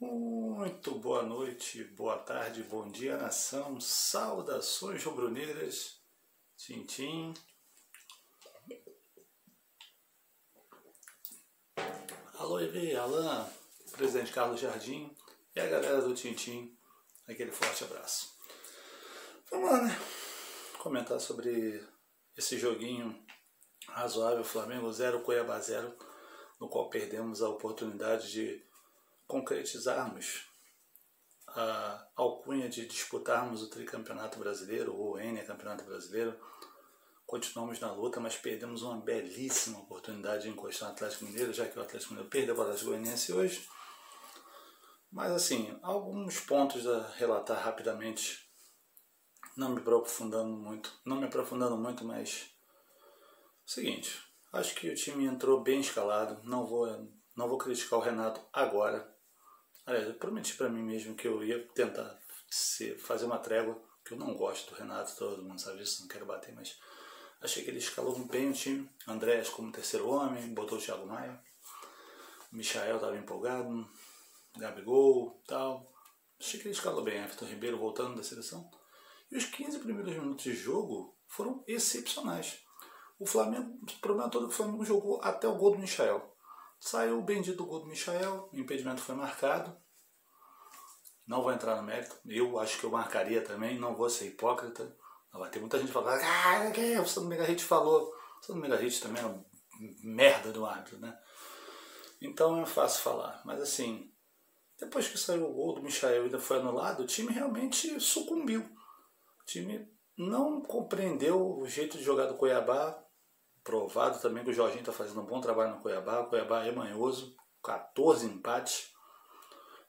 Muito boa noite, boa tarde, bom dia nação, saudações rubro-negras, Tintim. Alô EV, Alain, presidente Carlos Jardim e a galera do Tintim, aquele forte abraço. Vamos lá, né? Comentar sobre esse joguinho razoável, Flamengo 0, Cuiabá 0, no qual perdemos a oportunidade de concretizarmos a alcunha de disputarmos o tricampeonato brasileiro, ou o N campeonato brasileiro. Continuamos na luta, mas perdemos uma belíssima oportunidade de encostar no Atlético Mineiro, já que o Atlético Mineiro perdeu para o Atlético Goianiense hoje. Mas assim, alguns pontos a relatar rapidamente, não me aprofundando muito, não me aprofundando muito, mas seguinte, acho que o time entrou bem escalado, não vou não vou criticar o Renato agora, Aliás, eu prometi para mim mesmo que eu ia tentar fazer uma trégua, que eu não gosto do Renato, todo mundo sabe isso, não quero bater, mas achei que ele escalou bem o time. Andrés como terceiro homem, botou o Thiago Maia. O Michael estava empolgado, Gabigol tal. Achei que ele escalou bem, Everton Ribeiro voltando da seleção. E os 15 primeiros minutos de jogo foram excepcionais. O Flamengo, o problema todo é que o Flamengo jogou até o gol do Michael. Saiu o bendito gol do Michael, o impedimento foi marcado. Não vou entrar no mérito. Eu acho que eu marcaria também, não vou ser hipócrita. Vai ter muita gente falando, ah, que o Sandro Megarrit falou. O Sandro Megarrit também é uma merda do árbitro, né? Então é fácil falar. Mas assim, depois que saiu o gol do Michael e ainda foi anulado, o time realmente sucumbiu. O time não compreendeu o jeito de jogar do Cuiabá, provado também que o Jorginho está fazendo um bom trabalho no Cuiabá. O Cuiabá é manhoso, 14 empates.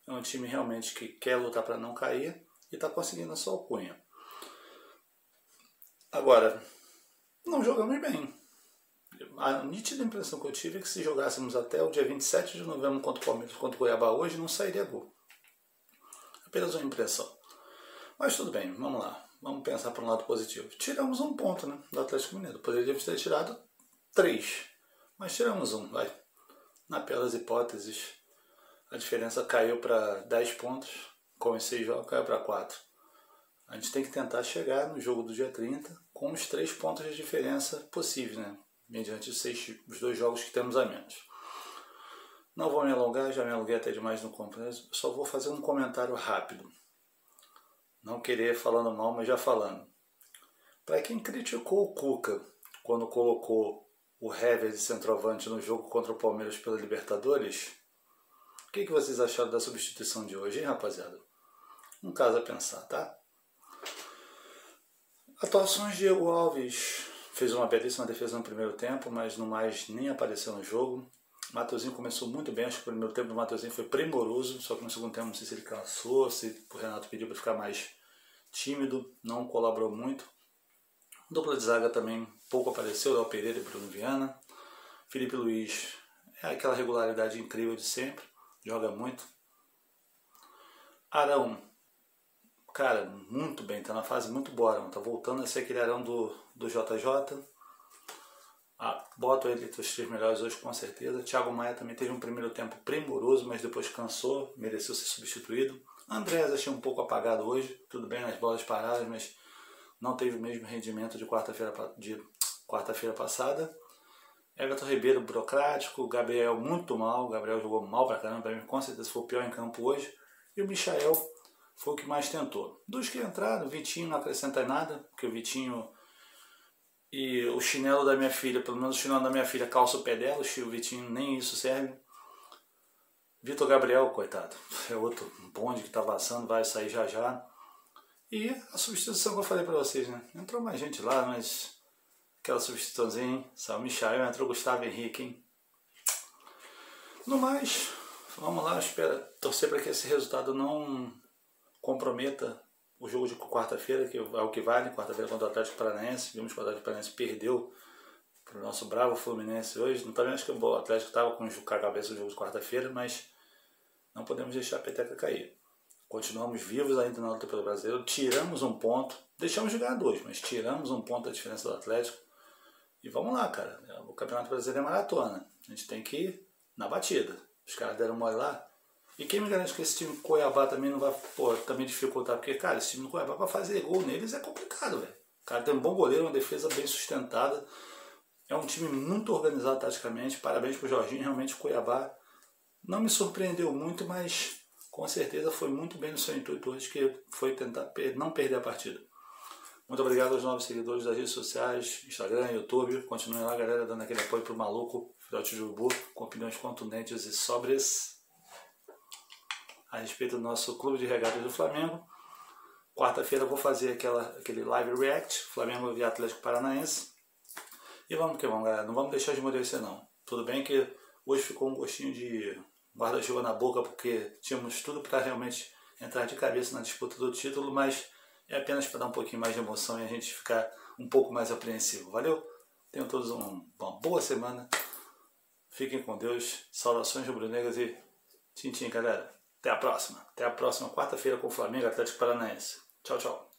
É um time realmente que quer lutar para não cair e está conseguindo a sua alcunha. Agora, não jogamos bem. A nítida impressão que eu tive é que se jogássemos até o dia 27 de novembro contra o Palmeiras, contra o Cuiabá hoje, não sairia gol. Apenas uma impressão. Mas tudo bem, vamos lá. Vamos pensar para um lado positivo. Tiramos um ponto né, do Atlético Mineiro. Poderíamos ter tirado três, mas tiramos um. Vai. Na pior das hipóteses, a diferença caiu para 10 pontos. Com esses seis jogos, caiu para 4. A gente tem que tentar chegar no jogo do dia 30 com os três pontos de diferença possíveis, né? mediante os, seis, os dois jogos que temos a menos. Não vou me alongar, já me alonguei até demais no complexo, só vou fazer um comentário rápido. Não querer falando mal, mas já falando. Para quem criticou o Cuca quando colocou o Hever de centroavante no jogo contra o Palmeiras pela Libertadores, o que, que vocês acharam da substituição de hoje, hein, rapaziada? Um caso a pensar, tá? Atuações de Diego Alves fez uma belíssima defesa no primeiro tempo, mas no mais nem apareceu no jogo. Mateuzinho começou muito bem, acho que o primeiro tempo do Mateuzinho foi primoroso, só que no segundo tempo não sei se ele cansou, se o Renato pediu para ficar mais tímido, não colaborou muito. Dupla de zaga também pouco apareceu, Léo Pereira e Bruno Viana. Felipe Luiz é aquela regularidade incrível de sempre, joga muito. Arão, cara, muito bem, tá na fase muito boa, Arão, tá voltando a ser aquele Arão do, do JJ. Ah, boto ele entre os três melhores hoje com certeza. Thiago Maia também teve um primeiro tempo primoroso, mas depois cansou, mereceu ser substituído. Andrés achei um pouco apagado hoje, tudo bem nas bolas paradas, mas não teve o mesmo rendimento de quarta-feira de quarta-feira passada. Everton Ribeiro burocrático, Gabriel muito mal, Gabriel jogou mal pra caramba, pra mim com certeza foi o pior em campo hoje. E o Michael foi o que mais tentou. Dos que entraram, o Vitinho não acrescenta nada, porque o Vitinho e o chinelo da minha filha, pelo menos o chinelo da minha filha calça o pé dela, o Vitinho nem isso serve. Vitor Gabriel, coitado, é outro bonde que tá passando, vai sair já já. E a substituição que eu falei para vocês, né? Entrou mais gente lá, mas aquela substituiçãozinha, saiu Michael, entrou Gustavo Henrique, hein? No mais, vamos lá, espera torcer para que esse resultado não comprometa o jogo de quarta-feira, que é o que vale, quarta-feira contra o Atlético Paranaense. Vimos que o Atlético Paranaense perdeu para o nosso bravo Fluminense hoje. Também acho que o Atlético estava com a cabeça do jogo de quarta-feira, mas não podemos deixar a peteca cair. Continuamos vivos ainda na luta pelo brasileiro, tiramos um ponto, deixamos de ganhar dois, mas tiramos um ponto da diferença do Atlético. E vamos lá, cara. O Campeonato Brasileiro é maratona. A gente tem que ir na batida. Os caras deram mole lá, E quem me garante que esse time Cuiabá também não vai pô, também dificultar? Porque, cara, esse time do Cuiabá para fazer gol neles é complicado, velho. O cara tem um bom goleiro, uma defesa bem sustentada. É um time muito organizado taticamente. Parabéns pro Jorginho. Realmente o Cuiabá não me surpreendeu muito, mas com certeza foi muito bem no seu intuito hoje, que foi tentar não perder a partida. Muito obrigado aos novos seguidores das redes sociais, Instagram, YouTube. Continuem lá, galera, dando aquele apoio pro maluco, filhote urubu, com opiniões contundentes e sóbrias a respeito do nosso clube de regatas do Flamengo. Quarta-feira vou fazer aquela, aquele live react, Flamengo via Atlético Paranaense. E vamos que vamos, galera. Não vamos deixar de amolecer, não. Tudo bem que hoje ficou um gostinho de guarda-chuva na boca, porque tínhamos tudo para realmente entrar de cabeça na disputa do título, mas é apenas para dar um pouquinho mais de emoção e a gente ficar um pouco mais apreensivo. Valeu? Tenham todos um, uma boa semana. Fiquem com Deus. Saudações rubro-negras e tchim, tchim, galera. Até a próxima. Até a próxima quarta-feira com o Flamengo Atlético Paranaense. Tchau, tchau.